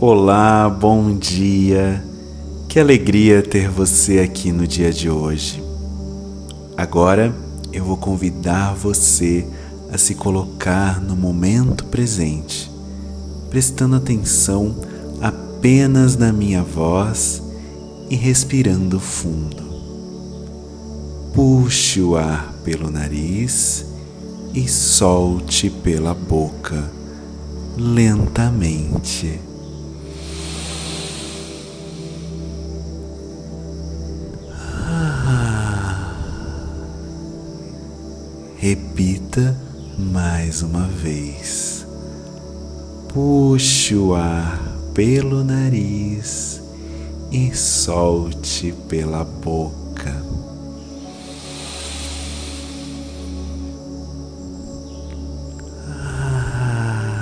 Olá, bom dia. Que alegria ter você aqui no dia de hoje. Agora eu vou convidar você a se colocar no momento presente, prestando atenção apenas na minha voz e respirando fundo. Puxe o ar pelo nariz e solte pela boca lentamente. Repita mais uma vez. Puxe o ar pelo nariz e solte pela boca. Ah.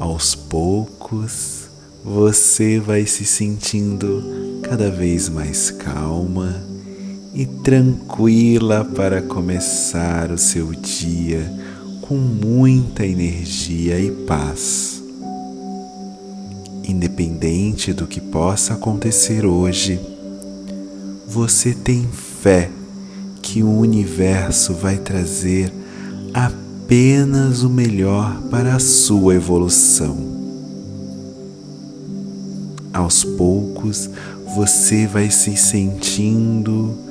Aos poucos, você vai se sentindo cada vez mais calma e tranquila para começar o seu dia com muita energia e paz. Independente do que possa acontecer hoje, você tem fé que o universo vai trazer apenas o melhor para a sua evolução. Aos poucos, você vai se sentindo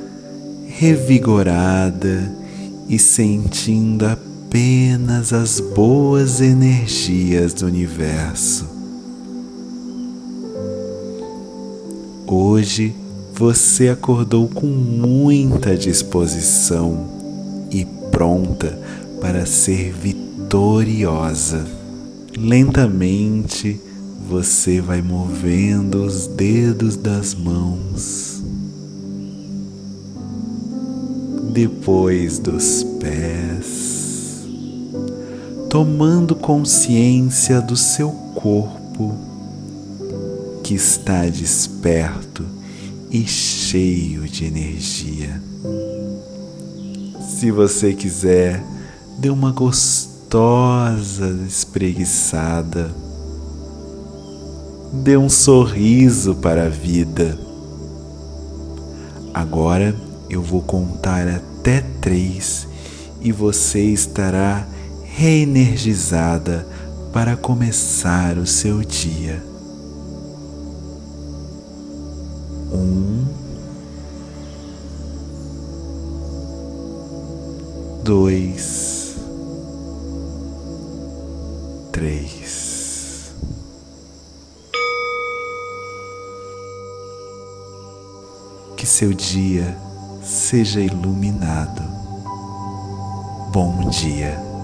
revigorada e sentindo apenas as boas energias do universo. Hoje você acordou com muita disposição e pronta para ser vitoriosa. Lentamente você vai movendo os dedos das mãos depois dos pés, tomando consciência do seu corpo que está desperto e cheio de energia. Se você quiser, dê uma gostosa espreguiçada. Dê um sorriso para a vida. Agora eu vou contar até três e você estará reenergizada para começar o seu dia. Um, dois, três. Que seu dia seja iluminado. Bom dia.